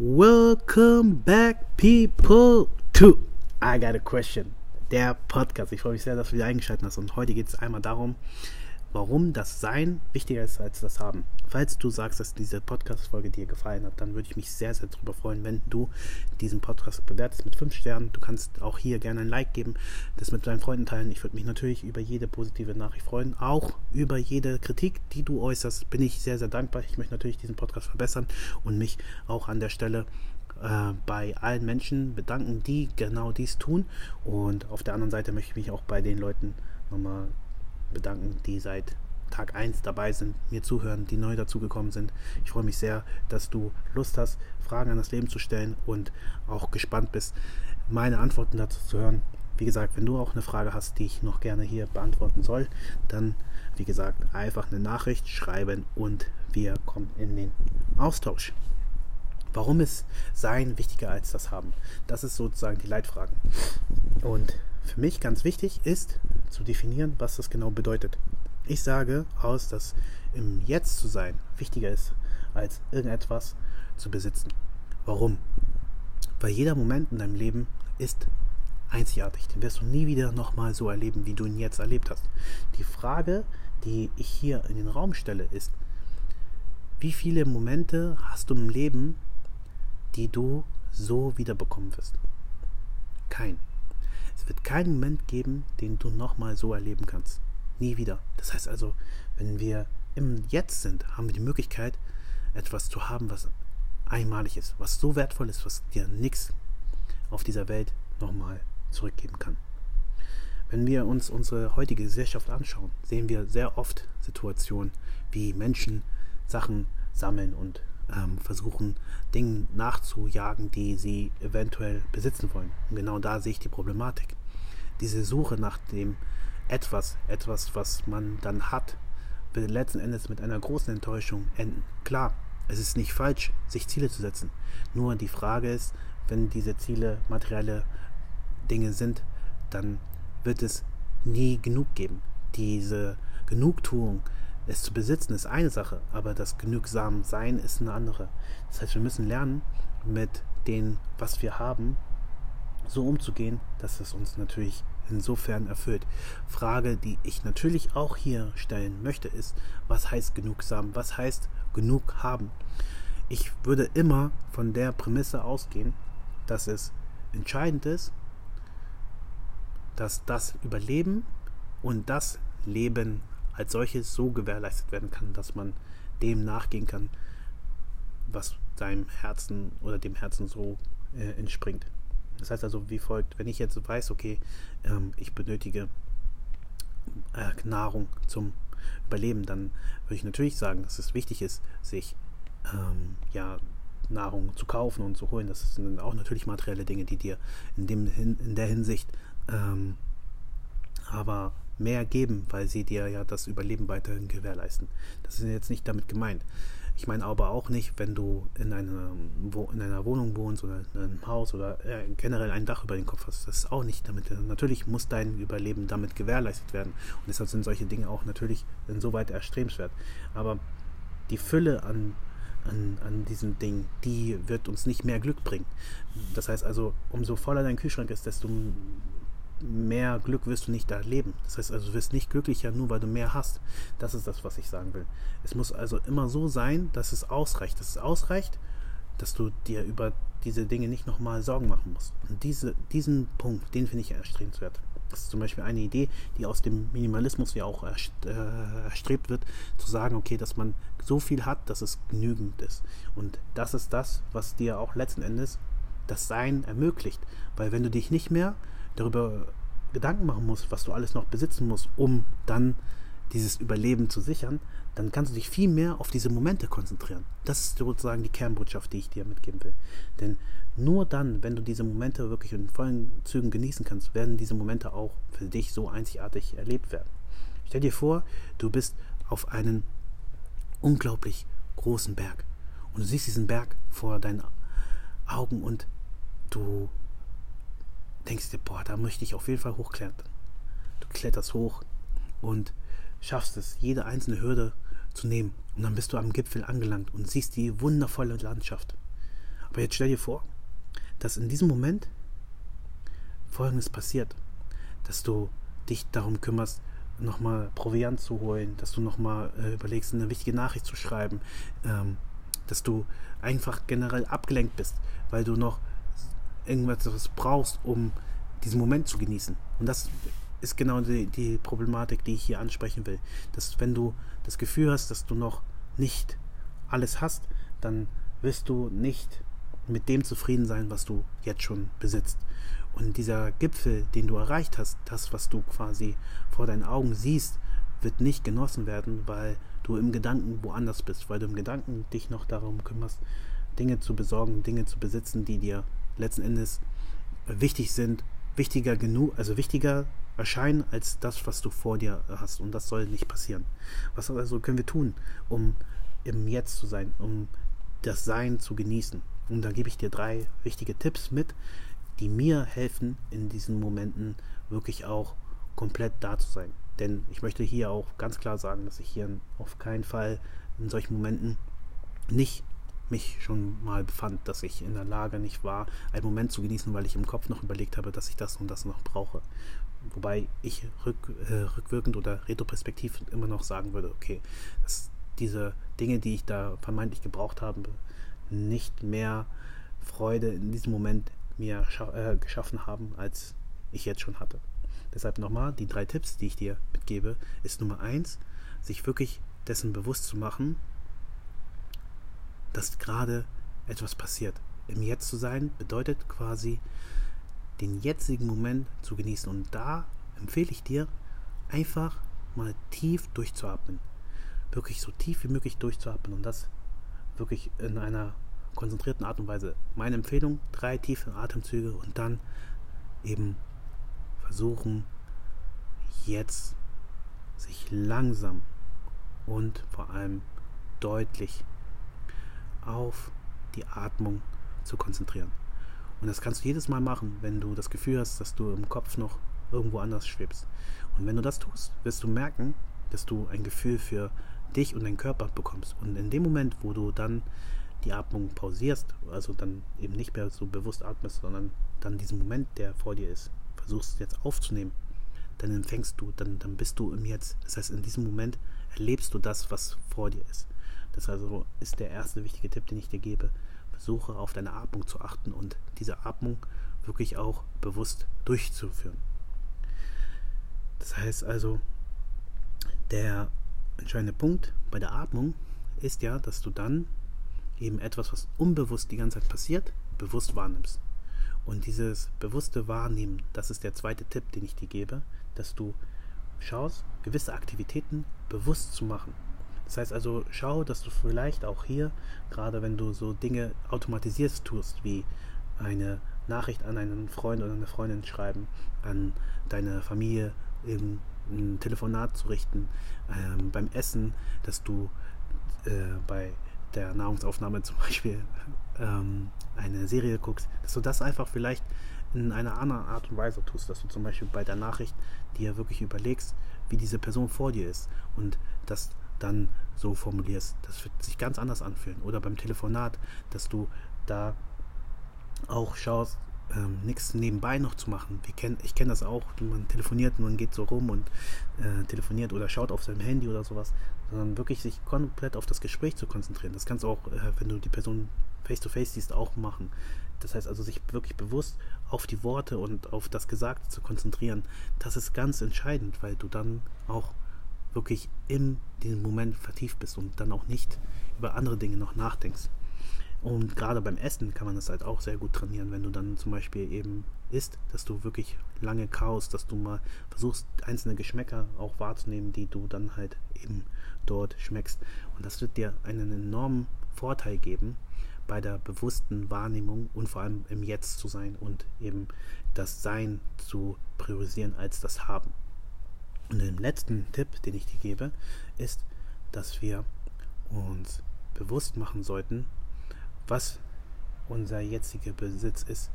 Welcome back, people, to I Got a Question, der Podcast. Ich freue mich sehr, dass du wieder eingeschaltet hast. Und heute geht es einmal darum, warum das Sein wichtiger ist als das Haben. Falls du sagst, dass diese Podcast-Folge dir gefallen hat, dann würde ich mich sehr, sehr darüber freuen, wenn du diesen Podcast bewertest mit 5 Sternen. Du kannst auch hier gerne ein Like geben, das mit deinen Freunden teilen. Ich würde mich natürlich über jede positive Nachricht freuen. Auch über jede Kritik, die du äußerst, bin ich sehr, sehr dankbar. Ich möchte natürlich diesen Podcast verbessern und mich auch an der Stelle äh, bei allen Menschen bedanken, die genau dies tun. Und auf der anderen Seite möchte ich mich auch bei den Leuten nochmal bedanken, die seit Tag 1 dabei sind, mir zuhören, die neu dazugekommen sind. Ich freue mich sehr, dass du Lust hast, Fragen an das Leben zu stellen und auch gespannt bist, meine Antworten dazu zu hören. Wie gesagt, wenn du auch eine Frage hast, die ich noch gerne hier beantworten soll, dann, wie gesagt, einfach eine Nachricht schreiben und wir kommen in den Austausch. Warum ist Sein wichtiger als das Haben? Das ist sozusagen die Leitfrage. Und für mich ganz wichtig ist zu definieren, was das genau bedeutet. Ich sage aus, dass im Jetzt zu sein wichtiger ist, als irgendetwas zu besitzen. Warum? Weil jeder Moment in deinem Leben ist einzigartig. Den wirst du nie wieder nochmal so erleben, wie du ihn jetzt erlebt hast. Die Frage, die ich hier in den Raum stelle, ist, wie viele Momente hast du im Leben, die du so wiederbekommen wirst? Kein. Es wird keinen Moment geben, den du nochmal so erleben kannst. Nie wieder. Das heißt also, wenn wir im Jetzt sind, haben wir die Möglichkeit, etwas zu haben, was einmalig ist, was so wertvoll ist, was dir nichts auf dieser Welt nochmal zurückgeben kann. Wenn wir uns unsere heutige Gesellschaft anschauen, sehen wir sehr oft Situationen, wie Menschen Sachen sammeln und ähm, versuchen, Dingen nachzujagen, die sie eventuell besitzen wollen. Und genau da sehe ich die Problematik. Diese Suche nach dem etwas, etwas, was man dann hat, wird letzten Endes mit einer großen Enttäuschung enden. Klar, es ist nicht falsch, sich Ziele zu setzen. Nur die Frage ist, wenn diese Ziele materielle Dinge sind, dann wird es nie genug geben. Diese Genugtuung, es zu besitzen ist eine Sache, aber das genügsam Sein ist eine andere. Das heißt, wir müssen lernen, mit dem, was wir haben, so umzugehen, dass es uns natürlich insofern erfüllt. Frage, die ich natürlich auch hier stellen möchte, ist, was heißt genugsam? Was heißt genug haben? Ich würde immer von der Prämisse ausgehen, dass es entscheidend ist, dass das Überleben und das Leben als solches so gewährleistet werden kann, dass man dem nachgehen kann, was deinem Herzen oder dem Herzen so äh, entspringt. Das heißt also wie folgt, wenn ich jetzt weiß, okay, ähm, ich benötige äh, Nahrung zum Überleben, dann würde ich natürlich sagen, dass es wichtig ist, sich ähm, ja, Nahrung zu kaufen und zu holen. Das sind auch natürlich materielle Dinge, die dir in, dem, in der Hinsicht ähm, aber mehr geben, weil sie dir ja das Überleben weiterhin gewährleisten. Das ist jetzt nicht damit gemeint. Ich meine aber auch nicht, wenn du in, eine, in einer Wohnung wohnst oder in einem Haus oder äh, generell ein Dach über den Kopf hast. Das ist auch nicht damit. Natürlich muss dein Überleben damit gewährleistet werden. Und deshalb sind solche Dinge auch natürlich insoweit erstrebenswert. Aber die Fülle an, an, an diesem Ding, die wird uns nicht mehr Glück bringen. Das heißt also, umso voller dein Kühlschrank ist, desto mehr Glück wirst du nicht erleben. Das heißt also, du wirst nicht glücklicher, nur weil du mehr hast. Das ist das, was ich sagen will. Es muss also immer so sein, dass es ausreicht. Dass es ausreicht, dass du dir über diese Dinge nicht nochmal Sorgen machen musst. Und diese, diesen Punkt, den finde ich erstrebenswert. Das ist zum Beispiel eine Idee, die aus dem Minimalismus ja auch äh, erstrebt wird, zu sagen, okay, dass man so viel hat, dass es genügend ist. Und das ist das, was dir auch letzten Endes das Sein ermöglicht. Weil wenn du dich nicht mehr darüber Gedanken machen musst, was du alles noch besitzen musst, um dann dieses Überleben zu sichern, dann kannst du dich viel mehr auf diese Momente konzentrieren. Das ist sozusagen die Kernbotschaft, die ich dir mitgeben will. Denn nur dann, wenn du diese Momente wirklich in vollen Zügen genießen kannst, werden diese Momente auch für dich so einzigartig erlebt werden. Stell dir vor, du bist auf einem unglaublich großen Berg und du siehst diesen Berg vor deinen Augen und du denkst dir, boah, da möchte ich auf jeden Fall hochklettern. Du kletterst hoch und schaffst es, jede einzelne Hürde zu nehmen. Und dann bist du am Gipfel angelangt und siehst die wundervolle Landschaft. Aber jetzt stell dir vor, dass in diesem Moment Folgendes passiert, dass du dich darum kümmerst, nochmal Proviant zu holen, dass du nochmal äh, überlegst, eine wichtige Nachricht zu schreiben, ähm, dass du einfach generell abgelenkt bist, weil du noch irgendwas brauchst, um diesen Moment zu genießen. Und das ist genau die, die Problematik, die ich hier ansprechen will. Dass wenn du das Gefühl hast, dass du noch nicht alles hast, dann wirst du nicht mit dem zufrieden sein, was du jetzt schon besitzt. Und dieser Gipfel, den du erreicht hast, das, was du quasi vor deinen Augen siehst, wird nicht genossen werden, weil du im Gedanken woanders bist, weil du im Gedanken dich noch darum kümmerst, Dinge zu besorgen, Dinge zu besitzen, die dir letzten Endes wichtig sind, wichtiger genug, also wichtiger erscheinen als das, was du vor dir hast. Und das soll nicht passieren. Was also können wir tun, um im Jetzt zu sein, um das Sein zu genießen? Und da gebe ich dir drei wichtige Tipps mit, die mir helfen, in diesen Momenten wirklich auch komplett da zu sein. Denn ich möchte hier auch ganz klar sagen, dass ich hier auf keinen Fall in solchen Momenten nicht mich schon mal befand, dass ich in der Lage nicht war, einen Moment zu genießen, weil ich im Kopf noch überlegt habe, dass ich das und das noch brauche. Wobei ich rück, äh, rückwirkend oder retroperspektiv immer noch sagen würde, okay, dass diese Dinge, die ich da vermeintlich gebraucht habe, nicht mehr Freude in diesem Moment mir äh, geschaffen haben, als ich jetzt schon hatte. Deshalb nochmal, die drei Tipps, die ich dir mitgebe, ist Nummer eins, sich wirklich dessen bewusst zu machen, dass gerade etwas passiert. Im Jetzt zu sein bedeutet quasi, den jetzigen Moment zu genießen. Und da empfehle ich dir, einfach mal tief durchzuatmen. Wirklich so tief wie möglich durchzuatmen und das wirklich in einer konzentrierten Art und Weise. Meine Empfehlung, drei tiefe Atemzüge und dann eben versuchen, jetzt sich langsam und vor allem deutlich auf die Atmung zu konzentrieren. Und das kannst du jedes Mal machen, wenn du das Gefühl hast, dass du im Kopf noch irgendwo anders schwebst. Und wenn du das tust, wirst du merken, dass du ein Gefühl für dich und deinen Körper bekommst. Und in dem Moment, wo du dann die Atmung pausierst, also dann eben nicht mehr so bewusst atmest, sondern dann diesen Moment, der vor dir ist, versuchst jetzt aufzunehmen, dann empfängst du, dann, dann bist du im Jetzt. Das heißt, in diesem Moment erlebst du das, was vor dir ist. Das also ist der erste wichtige Tipp, den ich dir gebe. Versuche auf deine Atmung zu achten und diese Atmung wirklich auch bewusst durchzuführen. Das heißt also, der entscheidende Punkt bei der Atmung ist ja, dass du dann eben etwas, was unbewusst die ganze Zeit passiert, bewusst wahrnimmst. Und dieses bewusste Wahrnehmen, das ist der zweite Tipp, den ich dir gebe, dass du schaust, gewisse Aktivitäten bewusst zu machen. Das heißt also, schau, dass du vielleicht auch hier, gerade wenn du so Dinge automatisierst tust, wie eine Nachricht an einen Freund oder eine Freundin schreiben, an deine Familie eben ein Telefonat zu richten, ähm, beim Essen, dass du äh, bei der Nahrungsaufnahme zum Beispiel ähm, eine Serie guckst, dass du das einfach vielleicht in einer anderen Art und Weise tust, dass du zum Beispiel bei der Nachricht dir wirklich überlegst, wie diese Person vor dir ist und dass dann so formulierst. Das wird sich ganz anders anfühlen. Oder beim Telefonat, dass du da auch schaust, ähm, nichts nebenbei noch zu machen. Kenn, ich kenne das auch, man telefoniert und man geht so rum und äh, telefoniert oder schaut auf seinem Handy oder sowas, sondern wirklich sich komplett auf das Gespräch zu konzentrieren. Das kannst du auch, äh, wenn du die Person face to face siehst, auch machen. Das heißt also, sich wirklich bewusst auf die Worte und auf das Gesagte zu konzentrieren, das ist ganz entscheidend, weil du dann auch wirklich in diesem Moment vertieft bist und dann auch nicht über andere Dinge noch nachdenkst. Und gerade beim Essen kann man das halt auch sehr gut trainieren, wenn du dann zum Beispiel eben isst, dass du wirklich lange kaust, dass du mal versuchst, einzelne Geschmäcker auch wahrzunehmen, die du dann halt eben dort schmeckst. Und das wird dir einen enormen Vorteil geben bei der bewussten Wahrnehmung und vor allem im Jetzt zu sein und eben das Sein zu priorisieren als das Haben. Und den letzten Tipp, den ich dir gebe, ist, dass wir uns bewusst machen sollten, was unser jetziger Besitz ist.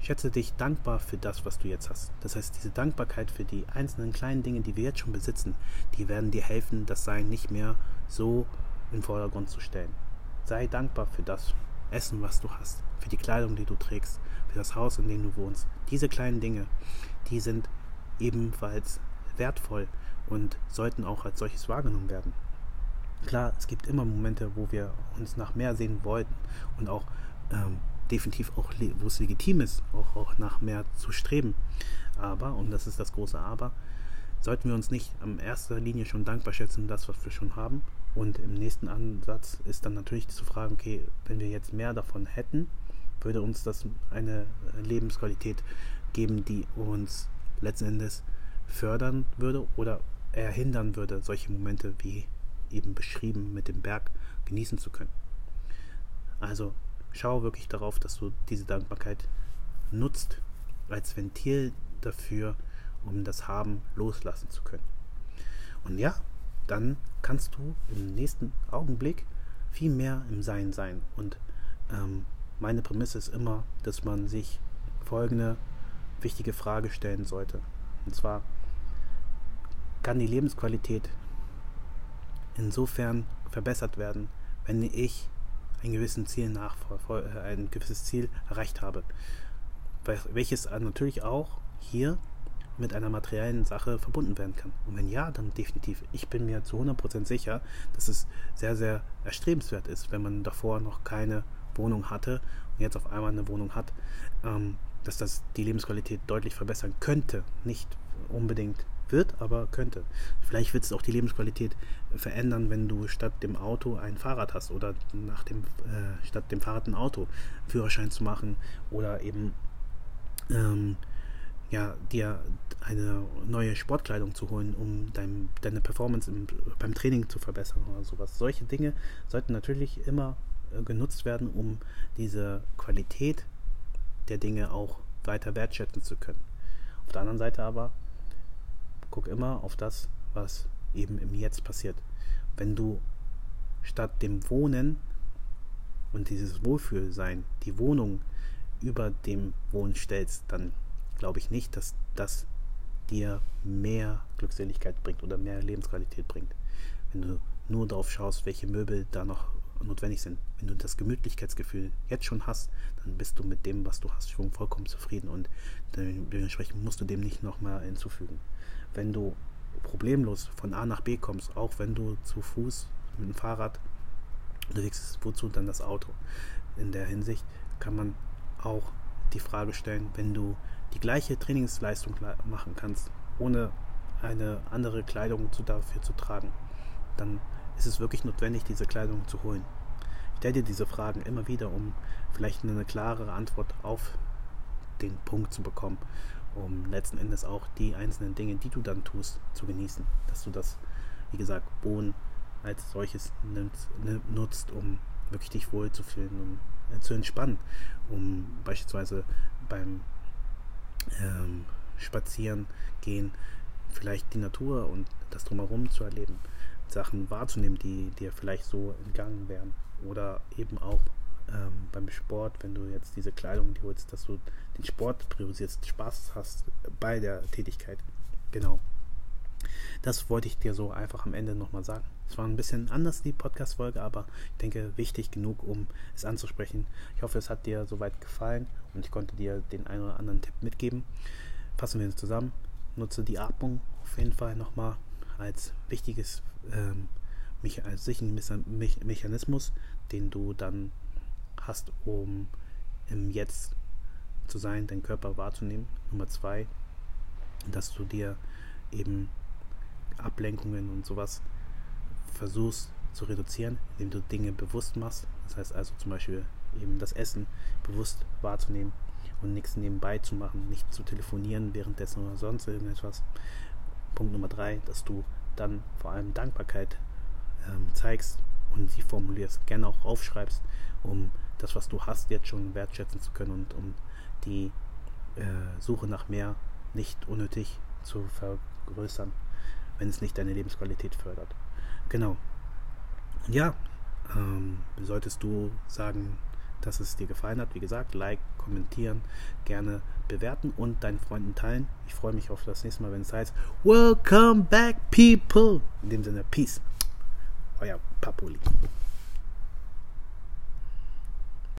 Schätze dich dankbar für das, was du jetzt hast. Das heißt, diese Dankbarkeit für die einzelnen kleinen Dinge, die wir jetzt schon besitzen, die werden dir helfen, das Sein nicht mehr so in den Vordergrund zu stellen. Sei dankbar für das, Essen, was du hast, für die Kleidung, die du trägst, für das Haus, in dem du wohnst. Diese kleinen Dinge, die sind ebenfalls wertvoll und sollten auch als solches wahrgenommen werden. Klar, es gibt immer Momente, wo wir uns nach mehr sehen wollten und auch ähm, definitiv auch, wo es legitim ist, auch, auch nach mehr zu streben. Aber, und das ist das große Aber, sollten wir uns nicht in erster Linie schon dankbar schätzen, das, was wir schon haben. Und im nächsten Ansatz ist dann natürlich zu fragen, okay, wenn wir jetzt mehr davon hätten, würde uns das eine Lebensqualität geben, die uns letzten Endes fördern würde oder eher hindern würde, solche Momente wie eben beschrieben mit dem Berg genießen zu können. Also schau wirklich darauf, dass du diese Dankbarkeit nutzt als Ventil dafür, um das Haben loslassen zu können. Und ja, dann kannst du im nächsten Augenblick viel mehr im Sein sein. Und ähm, meine Prämisse ist immer, dass man sich folgende wichtige Frage stellen sollte. Und zwar, kann die Lebensqualität insofern verbessert werden, wenn ich ein gewisses Ziel äh, ein gewisses Ziel erreicht habe, welches natürlich auch hier mit einer materiellen Sache verbunden werden kann. Und wenn ja, dann definitiv. Ich bin mir zu 100% sicher, dass es sehr, sehr erstrebenswert ist, wenn man davor noch keine Wohnung hatte und jetzt auf einmal eine Wohnung hat, ähm, dass das die Lebensqualität deutlich verbessern könnte. Nicht unbedingt wird, aber könnte. Vielleicht wird es auch die Lebensqualität verändern, wenn du statt dem Auto ein Fahrrad hast oder nach dem, äh, statt dem Fahrrad ein Auto Führerschein zu machen oder eben ähm, ja, dir eine neue Sportkleidung zu holen, um dein, deine Performance im, beim Training zu verbessern oder sowas. Solche Dinge sollten natürlich immer äh, genutzt werden, um diese Qualität der Dinge auch weiter wertschätzen zu können. Auf der anderen Seite aber guck immer auf das, was eben im Jetzt passiert. Wenn du statt dem Wohnen und dieses Wohlfühlsein die Wohnung über dem Wohnen stellst, dann glaube ich nicht, dass das dir mehr Glückseligkeit bringt oder mehr Lebensqualität bringt. Wenn du nur darauf schaust, welche Möbel da noch notwendig sind. Wenn du das Gemütlichkeitsgefühl jetzt schon hast, dann bist du mit dem, was du hast, schon vollkommen zufrieden und dementsprechend musst du dem nicht nochmal hinzufügen wenn du problemlos von A nach B kommst, auch wenn du zu Fuß mit dem Fahrrad unterwegs bist, wozu dann das Auto? In der Hinsicht kann man auch die Frage stellen, wenn du die gleiche Trainingsleistung machen kannst, ohne eine andere Kleidung dafür zu tragen, dann ist es wirklich notwendig, diese Kleidung zu holen. Stell dir diese Fragen immer wieder, um vielleicht eine klarere Antwort auf den Punkt zu bekommen um letzten Endes auch die einzelnen Dinge, die du dann tust, zu genießen. Dass du das, wie gesagt, Bohnen als solches nutzt, um wirklich dich wohlzufühlen, um äh, zu entspannen, um beispielsweise beim ähm, Spazieren gehen vielleicht die Natur und das drumherum zu erleben, Sachen wahrzunehmen, die dir vielleicht so entgangen wären oder eben auch ähm, beim Sport, wenn du jetzt diese Kleidung die holst, dass du den Sport priorisierst, Spaß hast bei der Tätigkeit. Genau. Das wollte ich dir so einfach am Ende nochmal sagen. Es war ein bisschen anders, die Podcast-Folge, aber ich denke, wichtig genug, um es anzusprechen. Ich hoffe, es hat dir soweit gefallen und ich konnte dir den einen oder anderen Tipp mitgeben. Fassen wir uns zusammen. Nutze die Atmung auf jeden Fall nochmal als wichtiges, ähm, als sicheren Mechanismus, den du dann hast, um im Jetzt zu sein, deinen Körper wahrzunehmen. Nummer zwei, dass du dir eben Ablenkungen und sowas versuchst zu reduzieren, indem du Dinge bewusst machst. Das heißt also zum Beispiel eben das Essen bewusst wahrzunehmen und nichts nebenbei zu machen, nicht zu telefonieren währenddessen oder sonst irgendetwas. Punkt Nummer drei, dass du dann vor allem Dankbarkeit ähm, zeigst und sie formulierst, gerne auch aufschreibst, um das, was du hast, jetzt schon wertschätzen zu können und um die äh, Suche nach mehr nicht unnötig zu vergrößern, wenn es nicht deine Lebensqualität fördert. Genau. Ja, ähm, solltest du sagen, dass es dir gefallen hat, wie gesagt, like, kommentieren, gerne bewerten und deinen Freunden teilen. Ich freue mich auf das nächste Mal, wenn es heißt Welcome back, people. In dem Sinne, Peace. Euer Papuli.